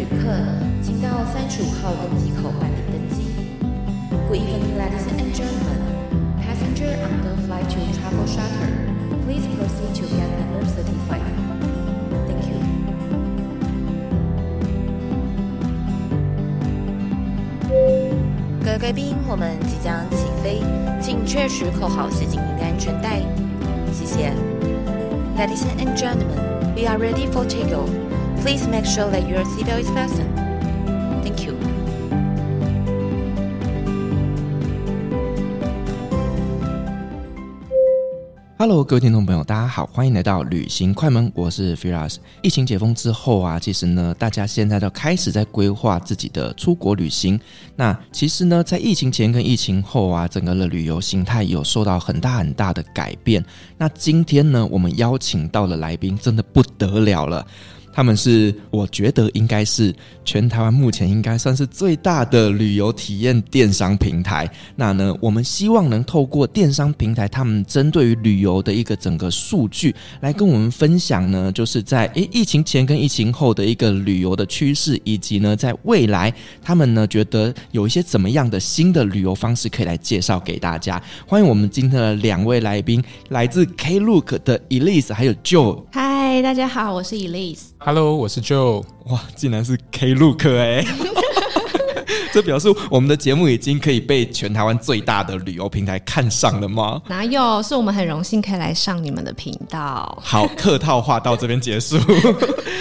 旅客，请到三十五号登机口办理登机。Good evening, ladies and gentlemen. Passenger on the flight to Travel Charter, please proceed to get number thirty-five. Thank you. 各位贵宾，我们即将起飞，请确实扣好系紧您的安全带。谢谢。Ladies and gentlemen, we are ready for takeoff. Please make sure that your seatbelt is fastened. Thank you. Hello，各位听众朋友，大家好，欢迎来到旅行快门，我是 Firas。疫情解封之后啊，其实呢，大家现在都开始在规划自己的出国旅行。那其实呢，在疫情前跟疫情后啊，整个的旅游形态有受到很大很大的改变。那今天呢，我们邀请到的来宾真的不得了了。他们是，我觉得应该是全台湾目前应该算是最大的旅游体验电商平台。那呢，我们希望能透过电商平台，他们针对于旅游的一个整个数据，来跟我们分享呢，就是在诶疫情前跟疫情后的一个旅游的趋势，以及呢，在未来他们呢觉得有一些怎么样的新的旅游方式可以来介绍给大家。欢迎我们今天的两位来宾，来自 Klook 的 Elise 还有 Joe。嗨，大家好，我是 Elise。Hello，我是 Joe。哇，竟然是 Klook 哎、欸！这表示我们的节目已经可以被全台湾最大的旅游平台看上了吗？哪有？是我们很荣幸可以来上你们的频道。好，客套话到这边结束。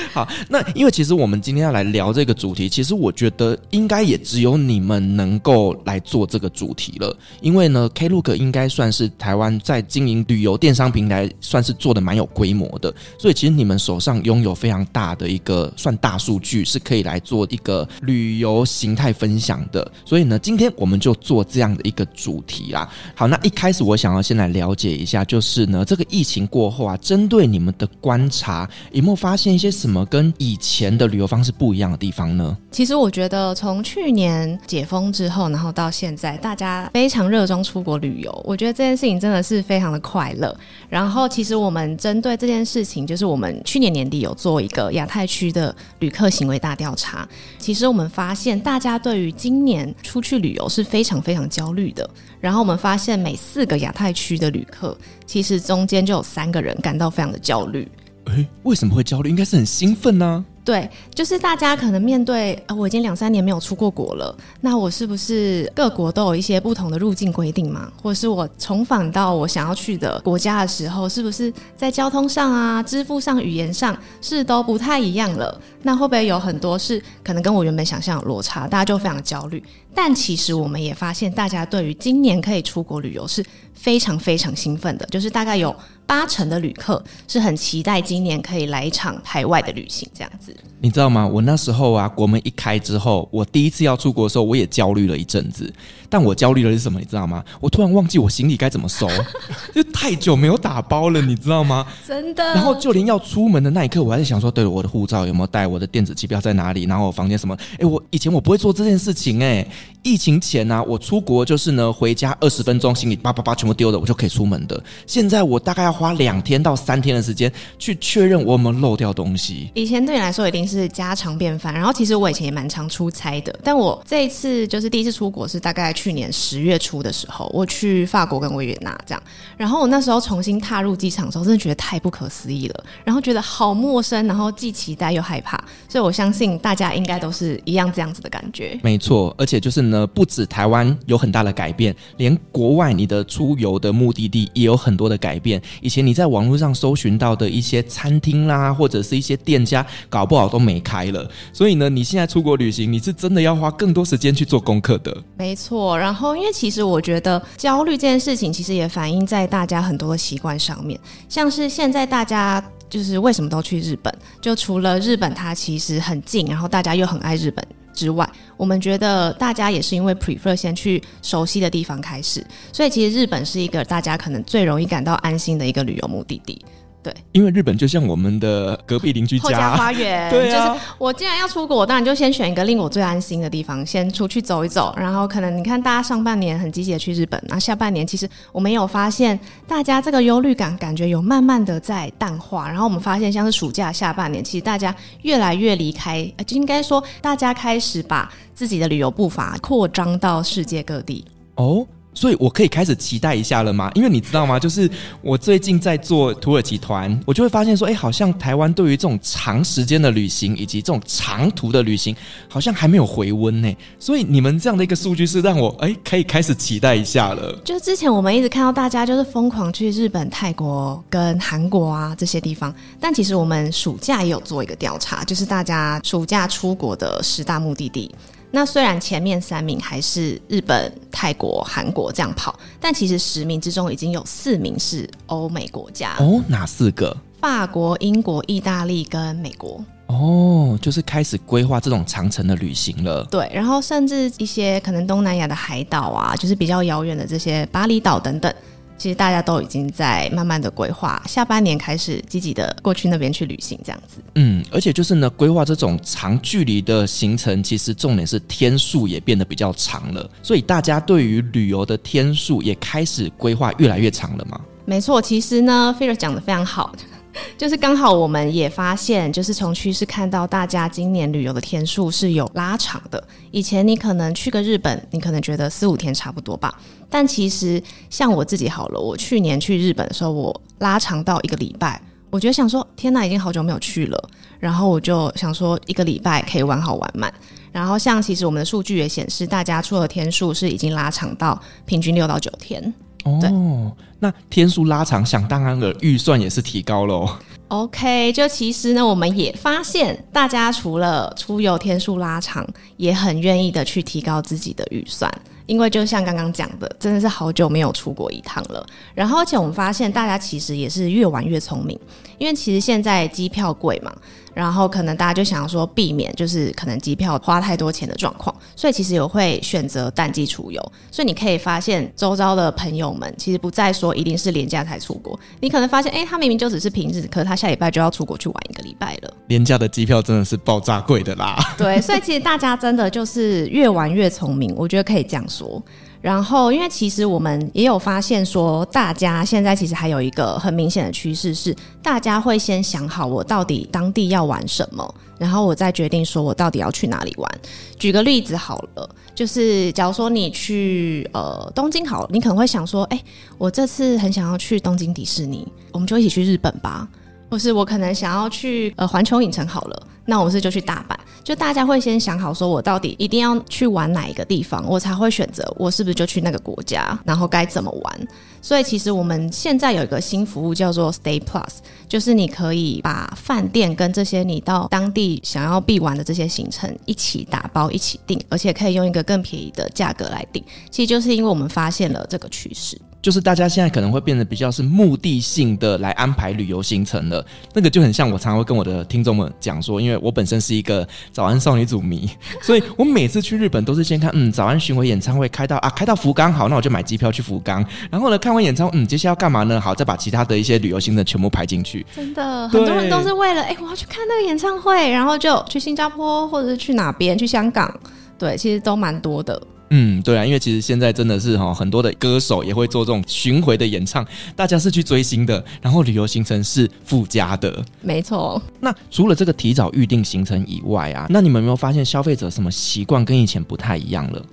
好，那因为其实我们今天要来聊这个主题，其实我觉得应该也只有你们能够来做这个主题了。因为呢，Klook 应该算是台湾在经营旅游电商平台，算是做的蛮有规模的。所以其实你们手上拥有非常大的一个算大数据，是可以来做一个旅游形态分享。的，所以呢，今天我们就做这样的一个主题啦。好，那一开始我想要先来了解一下，就是呢，这个疫情过后啊，针对你们的观察，有没有发现一些什么跟以前的旅游方式不一样的地方呢？其实我觉得，从去年解封之后，然后到现在，大家非常热衷出国旅游。我觉得这件事情真的是非常的快乐。然后，其实我们针对这件事情，就是我们去年年底有做一个亚太区的旅客行为大调查。其实我们发现，大家对于今年出去旅游是非常非常焦虑的。然后我们发现，每四个亚太区的旅客，其实中间就有三个人感到非常的焦虑。诶，为什么会焦虑？应该是很兴奋呢？对，就是大家可能面对啊，我已经两三年没有出过国了，那我是不是各国都有一些不同的入境规定嘛？或者是我重返到我想要去的国家的时候，是不是在交通上啊、支付上、语言上是都不太一样了？那会不会有很多是可能跟我原本想象有落差？大家就非常焦虑。但其实我们也发现，大家对于今年可以出国旅游是非常非常兴奋的，就是大概有八成的旅客是很期待今年可以来一场海外的旅行，这样子。你知道吗？我那时候啊，国门一开之后，我第一次要出国的时候，我也焦虑了一阵子。但我焦虑的是什么？你知道吗？我突然忘记我行李该怎么收，就太久没有打包了，你知道吗？真的。然后就连要出门的那一刻，我还在想说，对了，我的护照有没有带？我的电子机票在哪里？然后我房间什么？哎，我以前我不会做这件事情哎。疫情前呢、啊，我出国就是呢，回家二十分钟，行李叭叭叭全部丢了，我就可以出门的。现在我大概要花两天到三天的时间去确认我有没有漏掉东西。以前对你来说一定是家常便饭，然后其实我以前也蛮常出差的，但我这一次就是第一次出国是大概去年十月初的时候，我去法国跟维也纳这样。然后我那时候重新踏入机场的时候，真的觉得太不可思议了，然后觉得好陌生，然后既期待又害怕。所以我相信大家应该都是一样这样子的感觉。没错，而且就是。呢，不止台湾有很大的改变，连国外你的出游的目的地也有很多的改变。以前你在网络上搜寻到的一些餐厅啦，或者是一些店家，搞不好都没开了。所以呢，你现在出国旅行，你是真的要花更多时间去做功课的。没错，然后因为其实我觉得焦虑这件事情，其实也反映在大家很多的习惯上面，像是现在大家就是为什么都去日本？就除了日本它其实很近，然后大家又很爱日本。之外，我们觉得大家也是因为 prefer 先去熟悉的地方开始，所以其实日本是一个大家可能最容易感到安心的一个旅游目的地。对，因为日本就像我们的隔壁邻居家，后家花园。对啊，就是我既然要出国，我当然就先选一个令我最安心的地方，先出去走一走。然后可能你看，大家上半年很积极的去日本，那下半年其实我们有发现，大家这个忧虑感感觉有慢慢的在淡化。然后我们发现，像是暑假下半年，其实大家越来越离开，呃就应该说大家开始把自己的旅游步伐扩张到世界各地。哦。所以，我可以开始期待一下了吗？因为你知道吗？就是我最近在做土耳其团，我就会发现说，哎，好像台湾对于这种长时间的旅行以及这种长途的旅行，好像还没有回温呢。所以，你们这样的一个数据是让我哎可以开始期待一下了。就之前我们一直看到大家就是疯狂去日本、泰国跟韩国啊这些地方，但其实我们暑假也有做一个调查，就是大家暑假出国的十大目的地。那虽然前面三名还是日本、泰国、韩国这样跑，但其实十名之中已经有四名是欧美国家哦。哪四个？法国、英国、意大利跟美国。哦，就是开始规划这种长程的旅行了。对，然后甚至一些可能东南亚的海岛啊，就是比较遥远的这些巴厘岛等等。其实大家都已经在慢慢的规划，下半年开始积极的过去那边去旅行，这样子。嗯，而且就是呢，规划这种长距离的行程，其实重点是天数也变得比较长了，所以大家对于旅游的天数也开始规划越来越长了吗？没错，其实呢，Fearless 讲的非常好。就是刚好我们也发现，就是从趋势看到，大家今年旅游的天数是有拉长的。以前你可能去个日本，你可能觉得四五天差不多吧，但其实像我自己好了，我去年去日本的时候，我拉长到一个礼拜，我觉得想说，天哪，已经好久没有去了，然后我就想说，一个礼拜可以玩好玩满。然后像其实我们的数据也显示，大家出的天数是已经拉长到平均六到九天。哦，那天数拉长，想当然的预算也是提高喽。OK，就其实呢，我们也发现，大家除了出游天数拉长，也很愿意的去提高自己的预算，因为就像刚刚讲的，真的是好久没有出国一趟了。然后，而且我们发现，大家其实也是越玩越聪明，因为其实现在机票贵嘛。然后可能大家就想说避免就是可能机票花太多钱的状况，所以其实有会选择淡季出游。所以你可以发现周遭的朋友们其实不再说一定是廉价才出国，你可能发现哎，他明明就只是平日，可是他下礼拜就要出国去玩一个礼拜了。廉价的机票真的是爆炸贵的啦。对，所以其实大家真的就是越玩越聪明，我觉得可以这样说。然后，因为其实我们也有发现说，大家现在其实还有一个很明显的趋势是，大家会先想好我到底当地要玩什么，然后我再决定说我到底要去哪里玩。举个例子好了，就是假如说你去呃东京好了，你可能会想说，哎，我这次很想要去东京迪士尼，我们就一起去日本吧。或是我可能想要去呃环球影城好了，那我是就去大阪。就大家会先想好，说我到底一定要去玩哪一个地方，我才会选择我是不是就去那个国家，然后该怎么玩。所以其实我们现在有一个新服务叫做 Stay Plus，就是你可以把饭店跟这些你到当地想要必玩的这些行程一起打包一起订，而且可以用一个更便宜的价格来订。其实就是因为我们发现了这个趋势。就是大家现在可能会变得比较是目的性的来安排旅游行程了，那个就很像我常常会跟我的听众们讲说，因为我本身是一个早安少女组迷，所以我每次去日本都是先看，嗯，早安巡回演唱会开到啊，开到福冈好，那我就买机票去福冈，然后呢，看完演唱会，嗯，接下来要干嘛呢？好，再把其他的一些旅游行程全部排进去。真的，很多人都是为了，哎，我要去看那个演唱会，然后就去新加坡或者是去哪边，去香港，对，其实都蛮多的。嗯，对啊，因为其实现在真的是哈，很多的歌手也会做这种巡回的演唱，大家是去追星的，然后旅游行程是附加的。没错。那除了这个提早预定行程以外啊，那你们有没有发现消费者什么习惯跟以前不太一样了？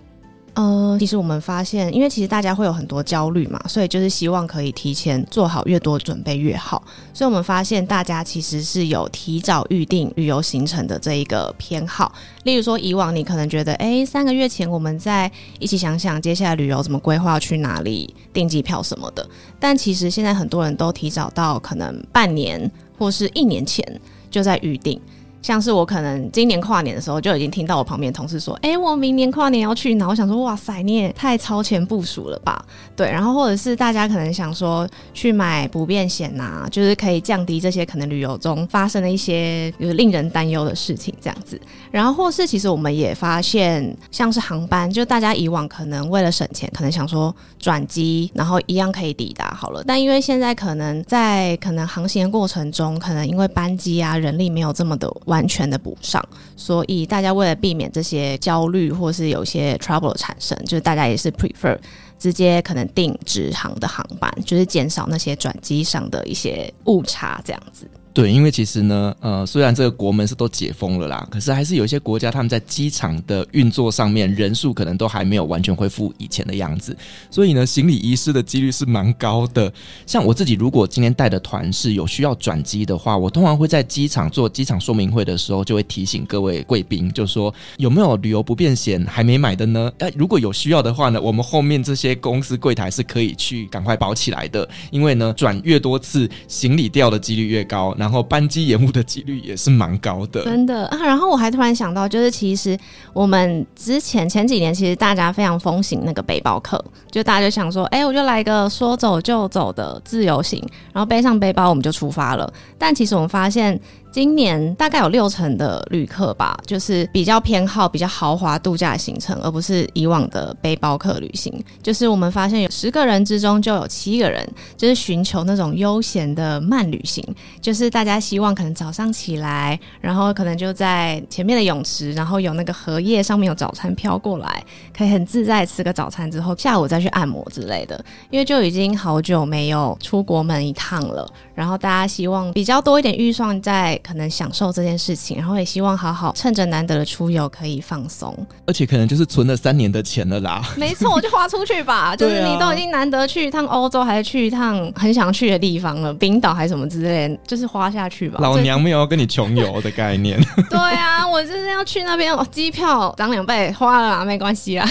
呃，其实我们发现，因为其实大家会有很多焦虑嘛，所以就是希望可以提前做好越多准备越好。所以我们发现大家其实是有提早预定旅游行程的这一个偏好。例如说，以往你可能觉得，哎，三个月前我们再一起想想接下来旅游怎么规划，去哪里订机票什么的。但其实现在很多人都提早到可能半年或是一年前就在预定。像是我可能今年跨年的时候就已经听到我旁边同事说：“哎、我明年跨年要去。”然后我想说：“哇塞，你也太超前部署了吧？”对，然后或者是大家可能想说去买不便险呐、就是可以降低这些可能旅游中发生的一些就是令人担忧的事情这样子。然后或是其实我们也发现，像是航班，就大家以往可能为了省钱，可能想说转机，然后一样可以抵达好了。但因为现在可能在可能航行的过程中，可能因为班机啊人力没有这么的完全的补上，所以大家为了避免这些焦虑或是有些 trouble 产生，就是大家也是 prefer 直接可能订直航的航班，就是减少那些转机上的一些误差这样子。对，因为其实呢，呃，虽然这个国门是都解封了啦，可是还是有一些国家他们在机场的运作上面人数可能都还没有完全恢复以前的样子，所以呢，行李遗失的几率是蛮高的。像我自己，如果今天带的团是有需要转机的话，我通常会在机场做机场说明会的时候，就会提醒各位贵宾，就说有没有旅游不便险还没买的呢？呃，如果有需要的话呢，我们后面这些公司柜台是可以去赶快保起来的，因为呢，转越多次，行李掉的几率越高。然后班机延误的几率也是蛮高的，真的啊。然后我还突然想到，就是其实我们之前前几年，其实大家非常风行那个背包客，就大家就想说，哎、我就来一个说走就走的自由行，然后背上背包我们就出发了。但其实我们发现。今年大概有六成的旅客吧，就是比较偏好比较豪华度假行程，而不是以往的背包客旅行。就是我们发现有十个人之中就有七个人，就是寻求那种悠闲的慢旅行。就是大家希望可能早上起来，然后可能就在前面的泳池，然后有那个荷叶上面有早餐飘过来，可以很自在吃个早餐之后，下午再去按摩之类的。因为就已经好久没有出国门一趟了，然后大家希望比较多一点预算在。可能享受这件事情，然后也希望好好趁着难得的出游可以放松，而且可能就是存了三年的钱了啦。没错，我就花出去吧。就是你都已经难得去一趟欧洲，还是去一趟很想去的地方了，冰岛还是什么之类的，就是花下去吧。老娘没有要跟你穷游的概念。对啊，我就是要去那边，哦，机票涨两倍，花了啦，没关系啊。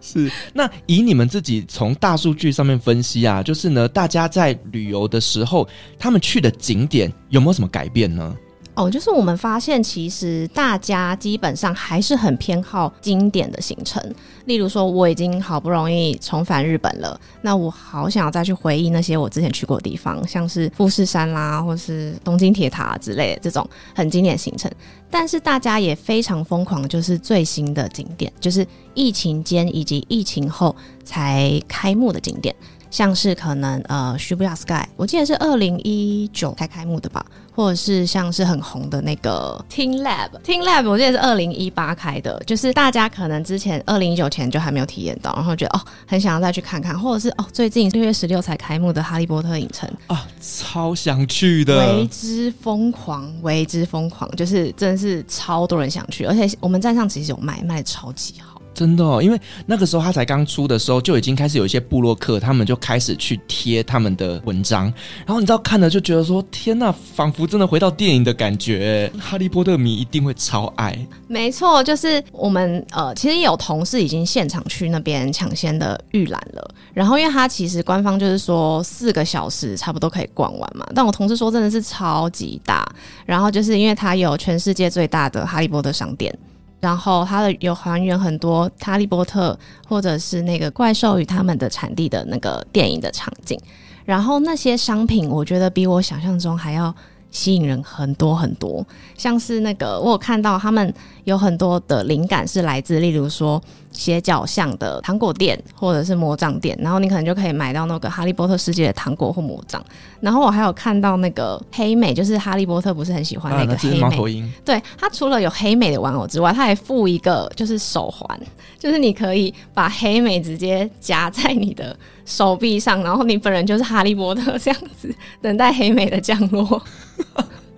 是，那以你们自己从大数据上面分析啊，就是呢，大家在旅游的时候，他们去的景点有没有什么改变呢？哦，就是我们发现，其实大家基本上还是很偏好经典的行程。例如说，我已经好不容易重返日本了，那我好想要再去回忆那些我之前去过的地方，像是富士山啦，或是东京铁塔之类的这种很经典行程。但是大家也非常疯狂，就是最新的景点，就是疫情间以及疫情后才开幕的景点。像是可能呃，Shibuya Sky，我记得是二零一九才开幕的吧，或者是像是很红的那个 Teen Lab，Teen Lab 我记得是二零一八开的，就是大家可能之前二零一九前就还没有体验到，然后觉得哦，很想要再去看看，或者是哦，最近六月十六才开幕的哈利波特影城。啊，超想去的，为之疯狂，为之疯狂，就是真的是超多人想去，而且我们站上其实有卖，卖的超级好。真的哦，因为那个时候他才刚出的时候，就已经开始有一些部落客，他们就开始去贴他们的文章，然后你知道看了就觉得说，天呐，仿佛真的回到电影的感觉。哈利波特迷一定会超爱。没错，就是我们呃，其实有同事已经现场去那边抢先的预览了。然后因为他其实官方就是说四个小时差不多可以逛完嘛，但我同事说真的是超级大。然后就是因为他有全世界最大的哈利波特商店。然后它的有还原很多哈利波特或者是那个怪兽与他们的产地的那个电影的场景，然后那些商品我觉得比我想象中还要吸引人很多很多，像是那个我有看到他们有很多的灵感是来自，例如说。斜角巷的糖果店或者是魔杖店，然后你可能就可以买到那个哈利波特世界的糖果或魔杖。然后我还有看到那个黑美，就是哈利波特不是很喜欢那个黑美，猫头鹰。对，它除了有黑美的玩偶之外，它还附一个就是手环，就是你可以把黑美直接夹在你的手臂上，然后你本人就是哈利波特这样子，等待黑美的降落。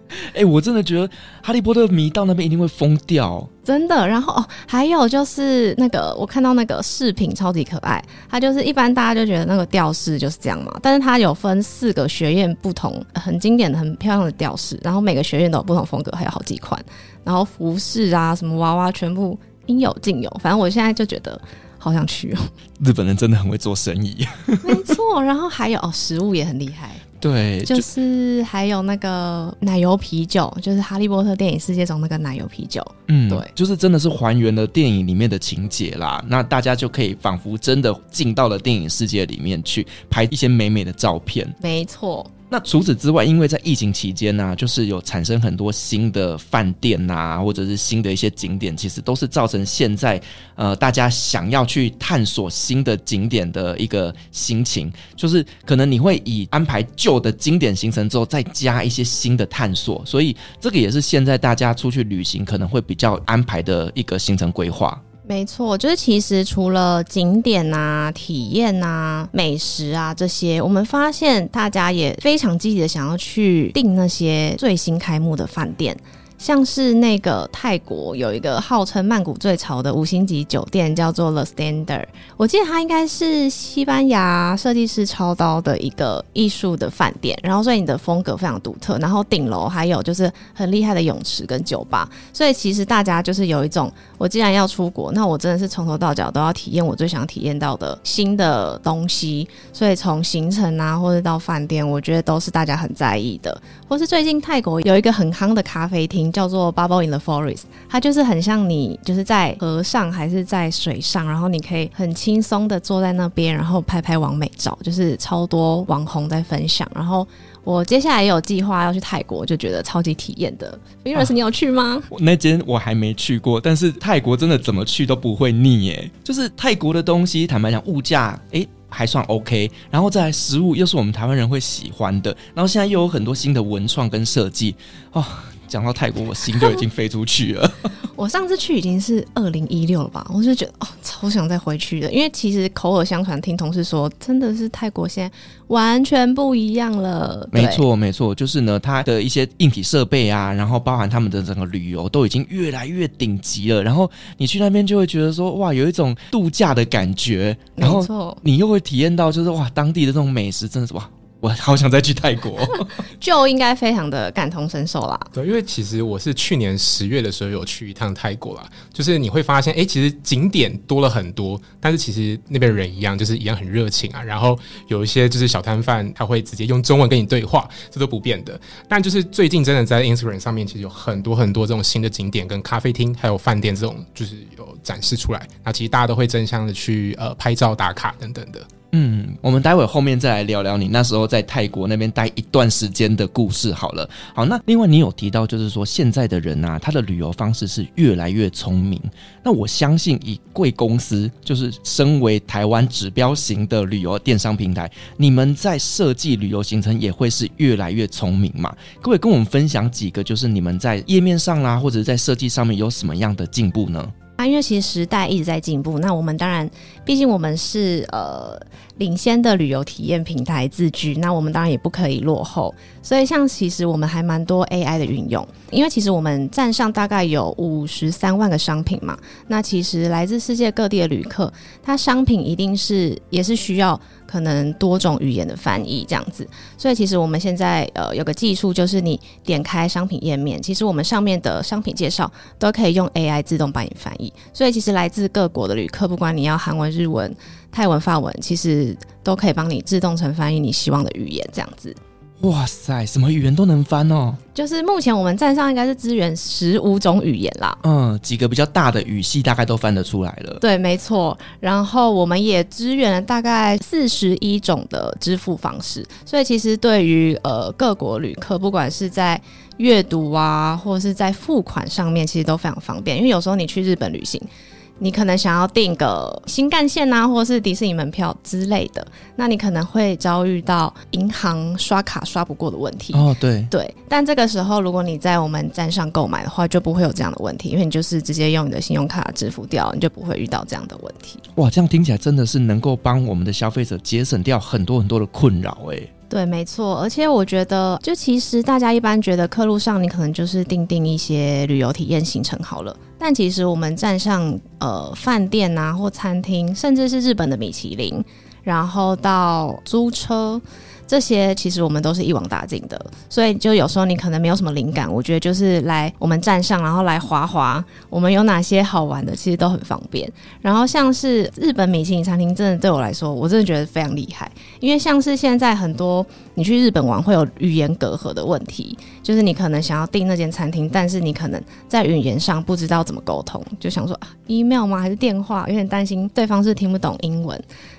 哎、欸，我真的觉得哈利波特迷到那边一定会疯掉，真的。然后哦，还有就是那个，我看到那个饰品超级可爱，它就是一般大家就觉得那个吊饰就是这样嘛，但是它有分四个学院不同，很经典的、很漂亮的吊饰，然后每个学院都有不同风格，还有好几款，然后服饰啊，什么娃娃全部应有尽有。反正我现在就觉得好想去哦。日本人真的很会做生意，没错。然后还有哦，食物也很厉害。对，就是还有那个奶油啤酒，就是哈利波特电影世界中那个奶油啤酒。嗯，对，就是真的是还原了电影里面的情节啦。那大家就可以仿佛真的进到了电影世界里面去拍一些美美的照片。没错。那除此之外，因为在疫情期间呢、啊，就是有产生很多新的饭店呐、啊，或者是新的一些景点，其实都是造成现在呃大家想要去探索新的景点的一个心情。就是可能你会以安排旧的经典行程之后，再加一些新的探索，所以这个也是现在大家出去旅行可能会比较安排的一个行程规划。没错，就是其实除了景点啊、体验啊、美食啊这些，我们发现大家也非常积极的想要去订那些最新开幕的饭店。像是那个泰国有一个号称曼谷最潮的五星级酒店，叫做 The Standard。我记得它应该是西班牙设计师操刀的一个艺术的饭店，然后所以你的风格非常独特。然后顶楼还有就是很厉害的泳池跟酒吧，所以其实大家就是有一种，我既然要出国，那我真的是从头到脚都要体验我最想体验到的新的东西。所以从行程啊，或者到饭店，我觉得都是大家很在意的。或是最近泰国有一个很夯的咖啡厅。叫做 Bubble in the Forest，它就是很像你就是在河上还是在水上，然后你可以很轻松的坐在那边，然后拍拍网美照，就是超多网红在分享。然后我接下来也有计划要去泰国，就觉得超级体验的。Virus，你有去吗？那间我还没去过，但是泰国真的怎么去都不会腻耶。就是泰国的东西，坦白讲，物价诶还算 OK，然后再来食物又是我们台湾人会喜欢的，然后现在又有很多新的文创跟设计哦。讲到泰国，我心就已经飞出去了。我上次去已经是二零一六了吧，我就觉得哦，超想再回去的。因为其实口耳相传，听同事说，真的是泰国现在完全不一样了。没错，没错，就是呢，它的一些硬体设备啊，然后包含他们的整个旅游都已经越来越顶级了。然后你去那边就会觉得说，哇，有一种度假的感觉。然后你又会体验到，就是哇，当地的这种美食真的是哇。我好想再去泰国，就应该非常的感同身受啦。对，因为其实我是去年十月的时候有去一趟泰国啦，就是你会发现，哎、欸，其实景点多了很多，但是其实那边人一样，就是一样很热情啊。然后有一些就是小摊贩，他会直接用中文跟你对话，这都不变的。但就是最近真的在 Instagram 上面，其实有很多很多这种新的景点跟咖啡厅，还有饭店这种，就是有展示出来。那其实大家都会争相的去呃拍照打卡等等的。嗯，我们待会后面再来聊聊你那时候在泰国那边待一段时间的故事好了。好，那另外你有提到，就是说现在的人啊，他的旅游方式是越来越聪明。那我相信以贵公司，就是身为台湾指标型的旅游电商平台，你们在设计旅游行程也会是越来越聪明嘛？各位跟我们分享几个，就是你们在页面上啦、或者是在设计上面有什么样的进步呢？啊，因为其实时代一直在进步，那我们当然，毕竟我们是呃领先的旅游体验平台自居，那我们当然也不可以落后。所以，像其实我们还蛮多 AI 的运用，因为其实我们站上大概有五十三万个商品嘛，那其实来自世界各地的旅客，他商品一定是也是需要。可能多种语言的翻译这样子，所以其实我们现在呃有个技术，就是你点开商品页面，其实我们上面的商品介绍都可以用 AI 自动帮你翻译。所以其实来自各国的旅客，不管你要韩文、日文、泰文、法文，其实都可以帮你自动成翻译你希望的语言这样子。哇塞，什么语言都能翻哦！就是目前我们站上应该是支援十五种语言啦。嗯，几个比较大的语系大概都翻得出来了。对，没错。然后我们也支援了大概四十一种的支付方式，所以其实对于呃各国旅客，不管是在阅读啊，或者是在付款上面，其实都非常方便。因为有时候你去日本旅行。你可能想要订个新干线啊，或是迪士尼门票之类的，那你可能会遭遇到银行刷卡刷不过的问题。哦，对对，但这个时候如果你在我们站上购买的话，就不会有这样的问题，因为你就是直接用你的信用卡支付掉，你就不会遇到这样的问题。哇，这样听起来真的是能够帮我们的消费者节省掉很多很多的困扰诶。对，没错，而且我觉得，就其实大家一般觉得客路上你可能就是定定一些旅游体验行程好了，但其实我们站上呃饭店呐或餐厅，甚至是日本的米其林，然后到租车。这些其实我们都是一网打尽的，所以就有时候你可能没有什么灵感，我觉得就是来我们站上，然后来滑滑，我们有哪些好玩的，其实都很方便。然后像是日本米其林餐厅，真的对我来说，我真的觉得非常厉害，因为像是现在很多你去日本玩会有语言隔阂的问题，就是你可能想要订那间餐厅，但是你可能在语言上不知道怎么沟通，就想说啊，email 吗？还是电话？有点担心对方是听不懂英文。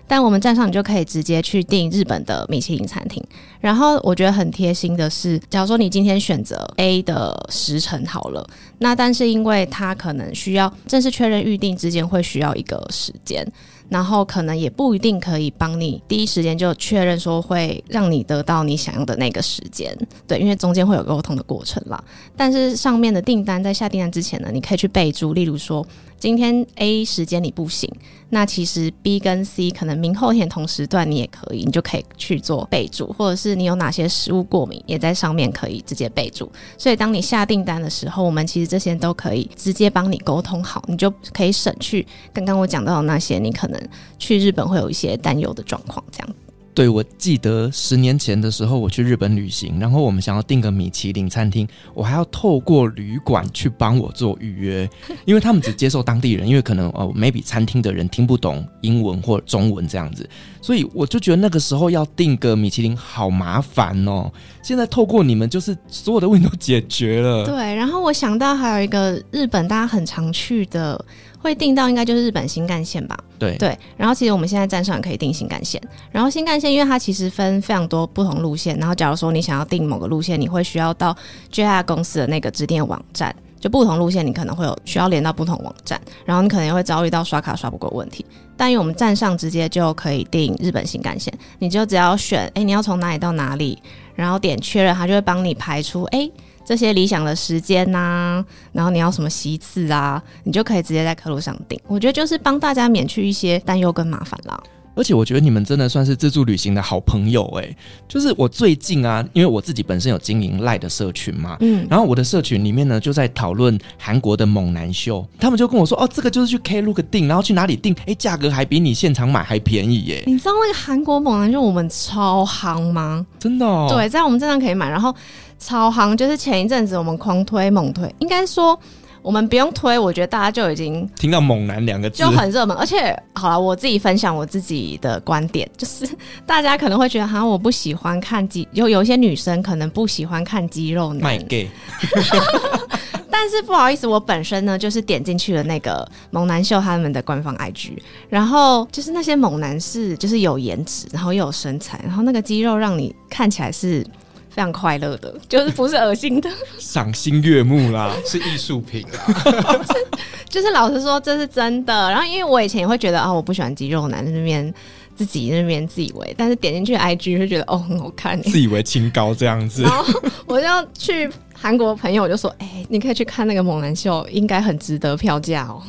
但我们站上，你就可以直接去订日本的米其林餐厅。然后我觉得很贴心的是，假如说你今天选择 A 的时辰好了，那但是因为它可能需要正式确认预定之间会需要一个时间。然后可能也不一定可以帮你第一时间就确认说会让你得到你想要的那个时间，对，因为中间会有沟通的过程啦。但是上面的订单在下订单之前呢，你可以去备注，例如说今天 A 时间你不行，那其实 B 跟 C 可能明后天同时段你也可以，你就可以去做备注，或者是你有哪些食物过敏，也在上面可以直接备注。所以当你下订单的时候，我们其实这些都可以直接帮你沟通好，你就可以省去刚刚我讲到的那些你可能。去日本会有一些担忧的状况，这样。对，我记得十年前的时候，我去日本旅行，然后我们想要订个米其林餐厅，我还要透过旅馆去帮我做预约，因为他们只接受当地人，因为可能哦，maybe 餐厅的人听不懂英文或中文这样子，所以我就觉得那个时候要订个米其林好麻烦哦。现在透过你们，就是所有的问题都解决了。对，然后我想到还有一个日本大家很常去的。会订到应该就是日本新干线吧？对对，然后其实我们现在站上也可以订新干线，然后新干线因为它其实分非常多不同路线，然后假如说你想要订某个路线，你会需要到 JR 公司的那个指定网站，就不同路线你可能会有需要连到不同网站，然后你可能也会遭遇到刷卡刷不过问题，但因为我们站上直接就可以订日本新干线，你就只要选诶你要从哪里到哪里，然后点确认，它就会帮你排出诶。这些理想的时间呐、然后你要什么席次啊，你就可以直接在客路上订。我觉得就是帮大家免去一些担忧跟麻烦啦。而且我觉得你们真的算是自助旅行的好朋友哎、欸。就是我最近啊，因为我自己本身有经营赖的社群嘛，嗯，然后我的社群里面呢就在讨论韩国的猛男秀，他们就跟我说哦，这个就是去 Klook 订，然后去哪里订，哎，价格还比你现场买还便宜耶、欸。你知道那个韩国猛男秀我们超夯吗？真的哦。对，在我们这上可以买，然后。超夯，就是前一阵子我们狂推猛推，应该说我们不用推，我觉得大家就已经听到“猛男”两个字就很热门。而且，好了，我自己分享我自己的观点，就是大家可能会觉得，哈，我不喜欢看肌，有有一些女生可能不喜欢看肌肉男。卖 gay。但是不好意思，我本身呢就是点进去了那个猛男秀他们的官方 IG，然后就是那些猛男是就是有颜值，然后又有身材，然后那个肌肉让你看起来是。非常快乐的，就是不是恶心的，赏心悦目啦，是艺术品啦。就是老实说，这是真的。然后，因为我以前也会觉得啊、哦，我不喜欢肌肉男在那边自己那边自以为，但是点进去 IG 会觉得哦，很好看，自以为清高这样子。然后我就去韩国朋友，我就说，哎、欸，你可以去看那个猛男秀，应该很值得票价哦。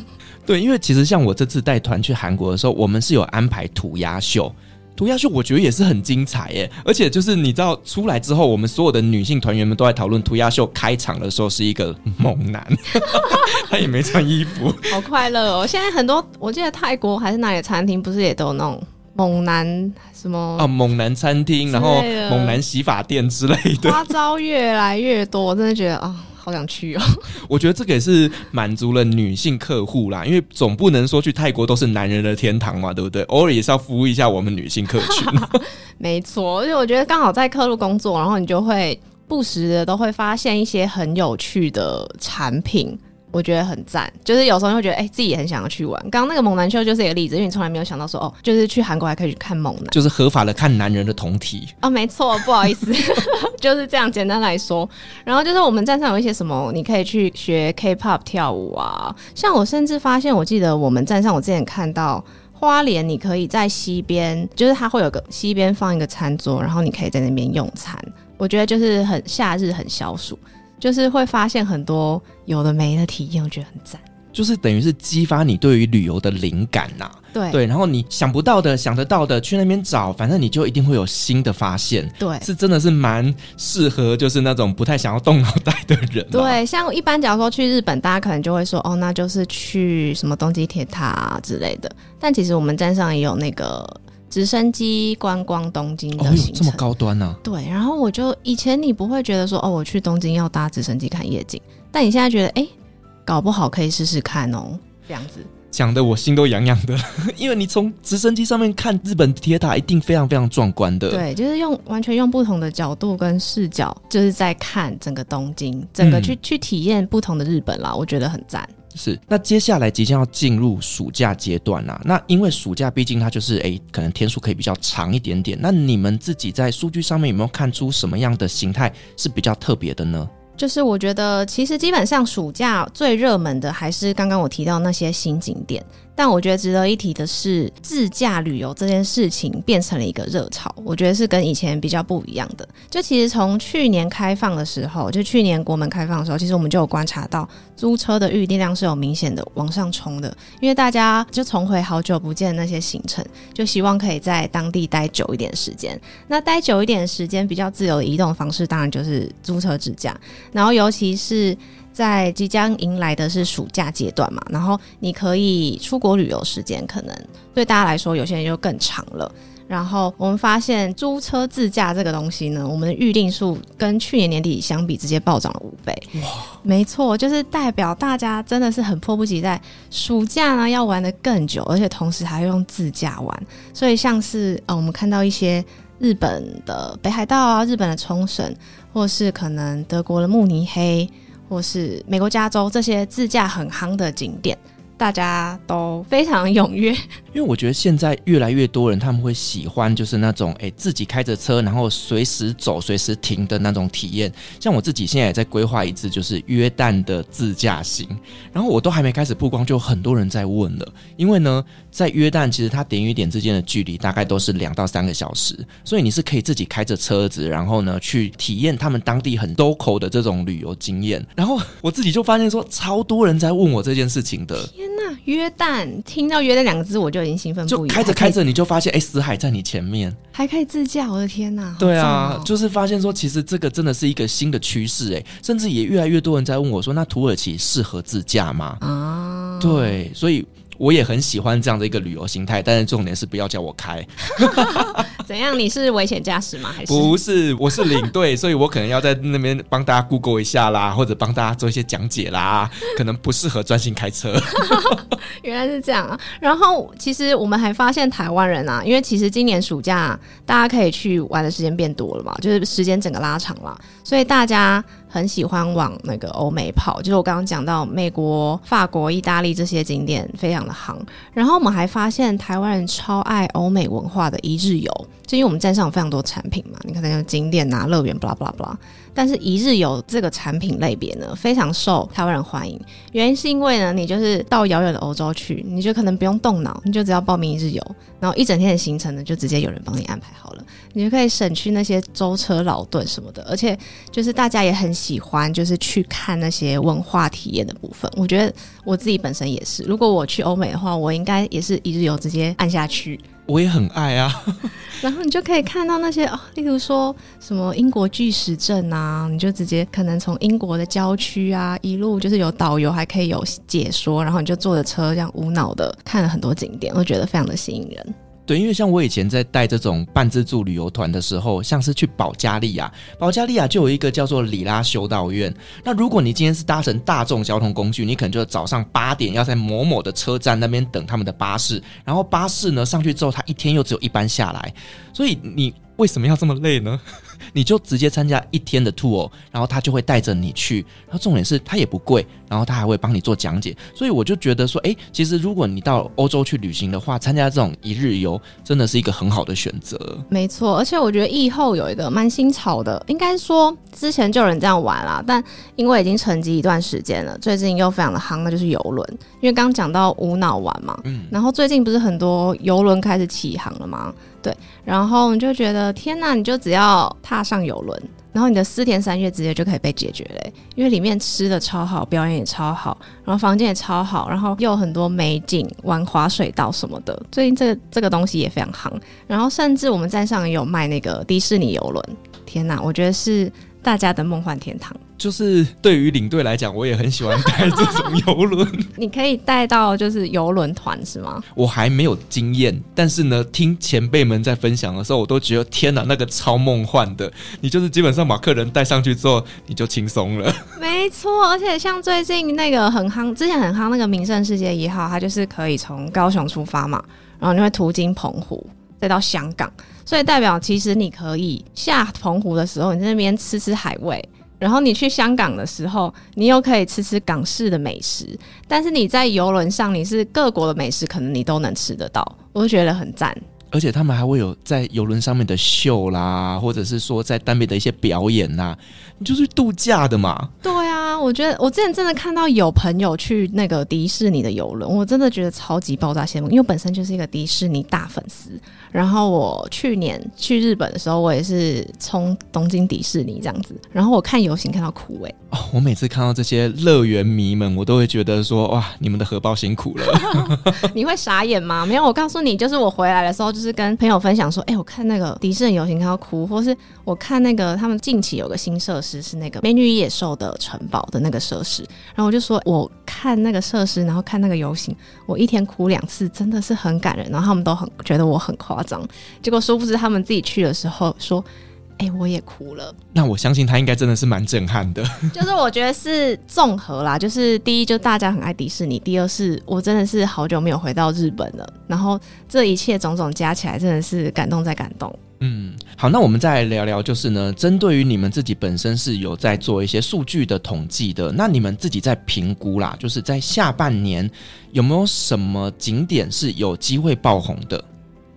对，因为其实像我这次带团去韩国的时候，我们是有安排涂鸦秀。涂鸦秀我觉得也是很精彩耶，而且就是你知道出来之后，我们所有的女性团员们都在讨论涂鸦秀开场的时候是一个猛男，他也没穿衣服，好快乐哦！现在很多我记得泰国还是哪里的餐厅不是也都有那种猛男什么啊猛男餐厅，然后猛男洗发店之类的，花招越来越多，我真的觉得啊。哦好想去哦！我觉得这个也是满足了女性客户啦，因为总不能说去泰国都是男人的天堂嘛，对不对？偶尔也是要服务一下我们女性客群。没错，而且我觉得刚好在客路工作，然后你就会不时的都会发现一些很有趣的产品。我觉得很赞，就是有时候会觉得，哎、欸，自己也很想要去玩。刚刚那个猛男秀就是一个例子，因为你从来没有想到说，哦，就是去韩国还可以去看猛男，就是合法的看男人的同体。哦，没错，不好意思，就是这样简单来说。然后就是我们站上有一些什么，你可以去学 K-pop 跳舞啊。像我甚至发现，我记得我们站上，我之前看到花莲，你可以在西边，就是它会有个西边放一个餐桌，然后你可以在那边用餐。我觉得就是很夏日很消暑。就是会发现很多有的没的体验，我觉得很赞。就是等于是激发你对于旅游的灵感呐、啊，对对，然后你想不到的、想得到的，去那边找，反正你就一定会有新的发现。对，是真的是蛮适合，就是那种不太想要动脑袋的人。对，像一般假如说去日本，大家可能就会说，哦，那就是去什么东京铁塔啊之类的。但其实我们站上也有那个直升机观光东京的行程，哦，这么高端呢？啊？对，然后我就以前你不会觉得说，哦，我去东京要搭直升机看夜景，但你现在觉得，哎，搞不好可以试试看哦，这样子。讲的我心都痒痒的，因为你从直升机上面看日本铁塔，一定非常非常壮观的。对，就是用完全用不同的角度跟视角，就是在看整个东京，整个去、嗯、去体验不同的日本啦，我觉得很赞。是，那接下来即将要进入暑假阶段啦，那因为暑假毕竟它就是诶，可能天数可以比较长一点点。那你们自己在数据上面有没有看出什么样的形态是比较特别的呢？就是我觉得，其实基本上暑假最热门的还是刚刚我提到那些新景点。但我觉得值得一提的是，自驾旅游这件事情变成了一个热潮。我觉得是跟以前比较不一样的。就其实从去年开放的时候，就去年国门开放的时候，其实我们就有观察到租车的预订量是有明显的往上冲的。因为大家就重回好久不见那些行程，就希望可以在当地待久一点时间。那待久一点时间，比较自由的移动方式，当然就是租车自驾。然后尤其是。在即将迎来的是暑假阶段嘛，然后你可以出国旅游时间可能对大家来说，有些人就更长了。然后我们发现租车自驾这个东西呢，我们的预订数跟去年年底相比，直接暴涨了五倍。哇，没错，就是代表大家真的是很迫不及待，暑假呢要玩得更久，而且同时还要用自驾玩。所以像是呃，我们看到一些日本的北海道啊，日本的冲绳，或是可能德国的慕尼黑。或是美国加州这些自驾很夯的景点，大家都非常踊跃。因为我觉得现在越来越多人他们会喜欢，就是那种哎、自己开着车，然后随时走、随时停的那种体验。像我自己现在也在规划一次，就是约旦的自驾行。然后我都还没开始曝光，就很多人在问了。因为呢，在约旦其实它点与点之间的距离大概都是两到三个小时，所以你是可以自己开着车子，然后呢去体验他们当地很 local 的这种旅游经验。然后我自己就发现说，超多人在问我这件事情的。天哪，约旦！听到约旦两个字我就。已经兴奋不已，就开着开着你就发现，哎，死海在你前面，还可以自驾，我的天哪！对啊，就是发现说，其实这个真的是一个新的趋势，哎，甚至也越来越多人在问我说，那土耳其适合自驾吗？啊，对，所以。我也很喜欢这样的一个旅游形态，但是重点是不要叫我开。怎样？你是危险驾驶吗？还是不是？我是领队，所以我可能要在那边帮大家 Google 一下啦，或者帮大家做一些讲解啦，可能不适合专心开车。原来是这样啊！然后其实我们还发现台湾人啊，因为其实今年暑假大家可以去玩的时间变多了嘛，就是时间整个拉长了，所以大家。很喜欢往那个欧美跑，就是我刚刚讲到美国、法国、意大利这些景点非常的行。然后我们还发现台湾人超爱欧美文化的一日游，就因为我们站上有非常多产品嘛，你看那个景点啊、乐园，布拉布拉布拉。但是一日游这个产品类别呢，非常受台湾人欢迎。原因是因为呢，你就是到遥远的欧洲去，你就可能不用动脑，你就只要报名一日游，然后一整天的行程呢，就直接有人帮你安排好了，你就可以省去那些舟车劳顿什么的。而且就是大家也很喜欢，就是去看那些文化体验的部分。我觉得我自己本身也是，如果我去欧美的话，我应该也是一日游直接按下去。我也很爱啊，然后你就可以看到那些哦，例如说什么英国巨石阵啊，你就直接可能从英国的郊区啊，一路就是有导游，还可以有解说，然后你就坐着车这样无脑的看了很多景点，我觉得非常的吸引人。对，因为像我以前在带这种半自助旅游团的时候，像是去保加利亚，保加利亚就有一个叫做里拉修道院。那如果你今天是搭乘大众交通工具，你可能就早上八点要在某某的车站那边等他们的巴士，然后巴士呢上去之后，他一天又只有一班下来，所以你。为什么要这么累呢？你就直接参加一天的 tour，然后他就会带着你去，然后重点是他也不贵，然后他还会帮你做讲解，所以我就觉得说，哎，其实如果你到欧洲去旅行的话，参加这种一日游真的是一个很好的选择。没错，而且我觉得疫后有一个蛮新潮的，应该说之前就有人这样玩啦，但因为已经沉寂一段时间了，最近又非常的夯，那就是游轮。因为刚讲到无脑玩嘛，嗯，然后最近不是很多游轮开始起航了吗？对，然后你就觉得天哪，你就只要踏上游轮，然后你的四天三夜直接就可以被解决嘞，因为里面吃的超好，表演也超好，然后房间也超好，然后又有很多美景，玩滑水道什么的。最近这个这个东西也非常夯，然后甚至我们站上也有卖那个迪士尼游轮，天哪，我觉得是大家的梦幻天堂。就是对于领队来讲，我也很喜欢带这种游轮。你可以带到就是游轮团是吗？我还没有经验，但是呢，听前辈们在分享的时候，我都觉得天哪，那个超梦幻的。你就是基本上把客人带上去之后，你就轻松了。没错，而且像最近那个很夯，之前很夯那个名胜世界一号，它就是可以从高雄出发嘛，然后你会途经澎湖，再到香港，所以代表其实你可以下澎湖的时候，你在那边吃吃海味。然后你去香港的时候，你又可以吃吃港式的美食，但是你在游轮上，你是各国的美食，可能你都能吃得到，我就觉得很赞。而且他们还会有在游轮上面的秀啦，或者是说在单边的一些表演呐，你就是度假的嘛。对啊，我觉得我之前真的看到有朋友去那个迪士尼的游轮，我真的觉得超级爆炸羡慕，因为我本身就是一个迪士尼大粉丝。然后我去年去日本的时候，我也是冲东京迪士尼这样子，然后我看游行看到哭哎。哦，我每次看到这些乐园迷们，我都会觉得说哇，你们的荷包辛苦了。你会傻眼吗？没有，我告诉你，就是我回来的时候。就是跟朋友分享说，哎、欸，我看那个迪士尼游行看到哭，或是我看那个他们近期有个新设施是那个美女野兽的城堡的那个设施，然后我就说，我看那个设施，然后看那个游行，我一天哭两次，真的是很感人。然后他们都很觉得我很夸张，结果殊不知他们自己去的时候说。哎、欸，我也哭了。那我相信他应该真的是蛮震撼的。就是我觉得是综合啦，就是第一，就大家很爱迪士尼；第二，是我真的是好久没有回到日本了。然后这一切种种加起来，真的是感动再感动。嗯，好，那我们再来聊聊，就是呢，针对于你们自己本身是有在做一些数据的统计的，那你们自己在评估啦，就是在下半年有没有什么景点是有机会爆红的？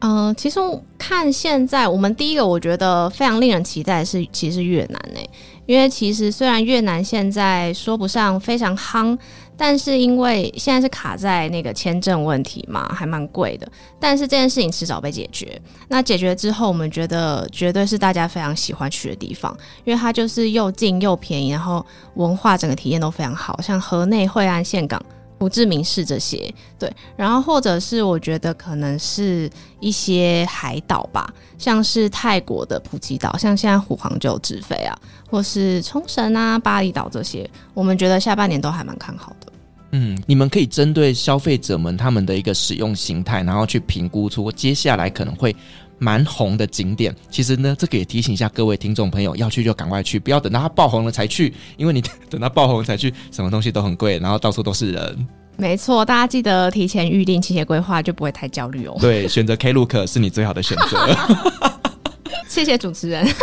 嗯、其实看现在，我们第一个我觉得非常令人期待的是，其实是越南诶，因为其实虽然越南现在说不上非常夯，但是因为现在是卡在那个签证问题嘛，还蛮贵的。但是这件事情迟早被解决。那解决之后，我们觉得绝对是大家非常喜欢去的地方，因为它就是又近又便宜，然后文化整个体验都非常好，像河内、惠安、峴港。胡志明市这些对，然后或者是我觉得可能是一些海岛吧，像是泰国的普吉岛，像现在虎航就有直飞啊，或是冲绳啊、巴厘岛这些，我们觉得下半年都还蛮看好的。嗯，你们可以针对消费者们他们的一个使用形态，然后去评估出接下来可能会。蛮红的景点，其实呢，这个也提醒一下各位听众朋友，要去就赶快去，不要等到它爆红了才去，因为你 等到爆红才去，什么东西都很贵，然后到处都是人。没错，大家记得提前预定、提前规划，就不会太焦虑哦。对，选择 Klook 是你最好的选择。谢谢主持人。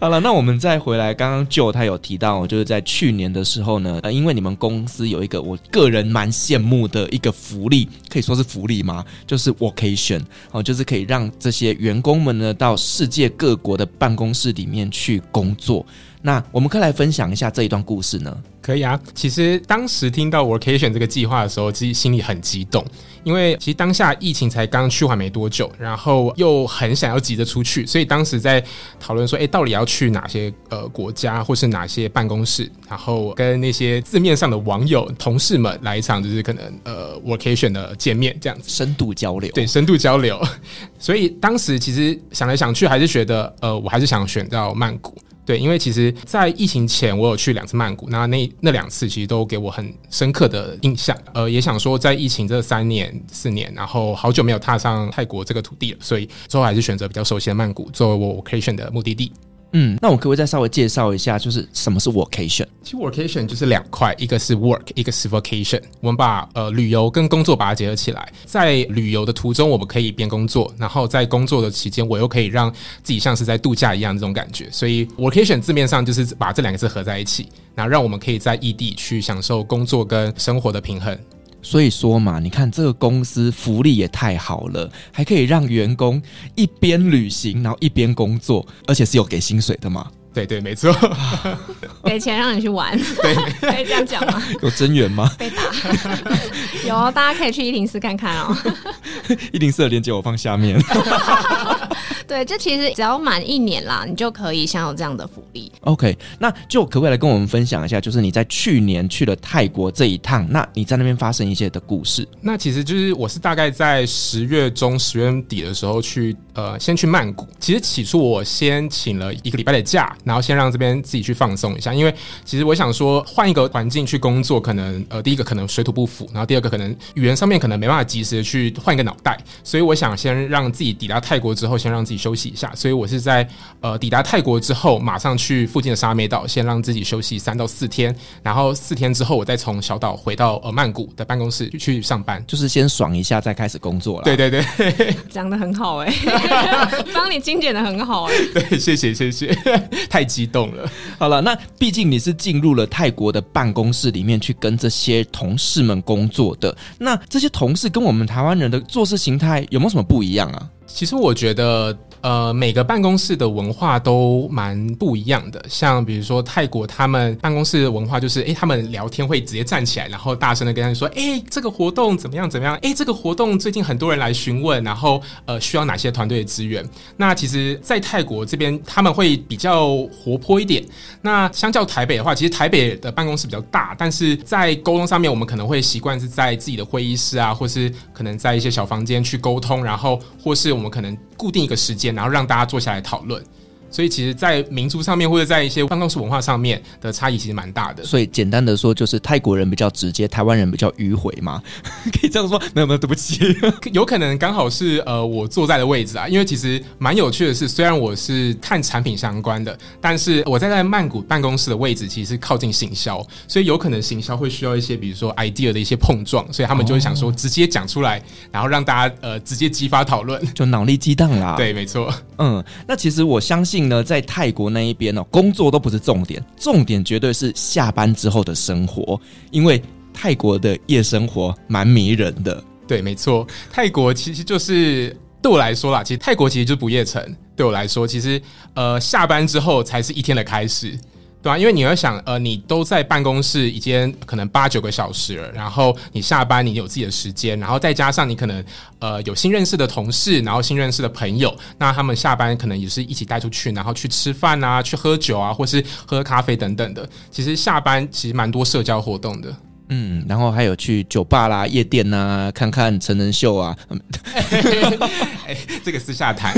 好了，那我们再回来，刚刚 Joe 他有提到，就是在去年的时候呢，呃，因为你们公司有一个我个人蛮羡慕的一个福利，可以说是福利吗？就是 VOCATION 哦，就是可以让这些员工们呢到世界各国的办公室里面去工作。那我们可以来分享一下这一段故事呢？可以啊，其实当时听到 VOCATION 这个计划的时候，其实心里很激动，因为其实当下疫情才刚趋缓没多久，然后又很想要急着出去，所以当时在讨论说，哎，到底要去哪些呃国家，或是哪些办公室，然后跟那些字面上的网友、同事们来一场，就是可能呃，VOCATION 的见面，这样子深度交流，对，深度交流。所以当时其实想来想去，还是觉得呃，我还是想选到曼谷。对，因为其实，在疫情前，我有去两次曼谷，那那那两次其实都给我很深刻的印象。呃，也想说，在疫情这三年四年，然后好久没有踏上泰国这个土地了，所以最后还是选择比较熟悉的曼谷作为我 vacation 的目的地。嗯，那我可不可以再稍微介绍一下，就是什么是 workation？其实 workation 就是两块，一个是 work，一个是 vacation。我们把呃旅游跟工作把它结合起来，在旅游的途中，我们可以边工作，然后在工作的期间，我又可以让自己像是在度假一样这种感觉。所以 workation 字面上就是把这两个字合在一起，然后让我们可以在异地去享受工作跟生活的平衡。所以说嘛，你看这个公司福利也太好了，还可以让员工一边旅行，然后一边工作，而且是有给薪水的嘛？对对，没错，给钱让你去玩，对，可以这样讲吗？有增员吗？被打，有，大家可以去一零四看看哦。一零四的链接我放下面。对，这其实只要满一年啦，你就可以享有这样的福利。OK，那就可不可以来跟我们分享一下，就是你在去年去了泰国这一趟，那你在那边发生一些的故事？那其实就是我是大概在十月中、十月底的时候去，呃，先去曼谷。其实起初我先请了一个礼拜的假，然后先让这边自己去放松一下，因为其实我想说换一个环境去工作，可能呃第一个可能水土不服，然后第二个可能语言上面可能没办法及时的去换一个脑袋，所以我想先让自己抵达泰国之后，先让自己休息一下。所以我是在呃抵达泰国之后，马上去附近的沙美岛，先让自己休息三到四天，然后四天之后，我再从小岛回到呃曼谷的办公室去上班，就是先爽一下，再开始工作了。对对对，讲的很好哎、欸，帮你精简的很好哎、欸。对，谢谢谢谢，太激动了。好了，那毕竟你是进入了泰国的办公室里面去跟这些同事们工作的，那这些同事跟我们台湾人的做事形态有没有什么不一样啊？其实我觉得。呃，每个办公室的文化都蛮不一样的。像比如说泰国，他们办公室的文化就是，诶，他们聊天会直接站起来，然后大声的跟他说，诶，这个活动怎么样怎么样？诶，这个活动最近很多人来询问，然后呃，需要哪些团队的资源？那其实，在泰国这边他们会比较活泼一点。那相较台北的话，其实台北的办公室比较大，但是在沟通上面，我们可能会习惯是在自己的会议室啊，或是可能在一些小房间去沟通，然后或是我们可能固定一个时间。然后让大家坐下来讨论。所以其实，在民族上面或者在一些办公室文化上面的差异其实蛮大的。所以简单的说，就是泰国人比较直接，台湾人比较迂回嘛，可以这样说？没有没有，对不起，有可能刚好是呃我坐在的位置啊。因为其实蛮有趣的是，虽然我是看产品相关的，但是我在在曼谷办公室的位置其实是靠近行销，所以有可能行销会需要一些比如说 idea 的一些碰撞，所以他们就会想说直接讲出来，然后让大家呃直接激发讨论，就脑力激荡啦。对，没错。嗯，那其实我相信。呢，在泰国那一边哦，工作都不是重点，重点绝对是下班之后的生活，因为泰国的夜生活蛮迷人的。对，没错，泰国其实就是对我来说啦，其实泰国其实就是不夜城。对我来说，其实呃，下班之后才是一天的开始。对啊，因为你要想，呃，你都在办公室已经可能八九个小时了，然后你下班你有自己的时间，然后再加上你可能呃有新认识的同事，然后新认识的朋友，那他们下班可能也是一起带出去，然后去吃饭啊，去喝酒啊，或是喝咖啡等等的。其实下班其实蛮多社交活动的。嗯，然后还有去酒吧啦、夜店呐、啊，看看成人秀啊。哎，这个私下谈。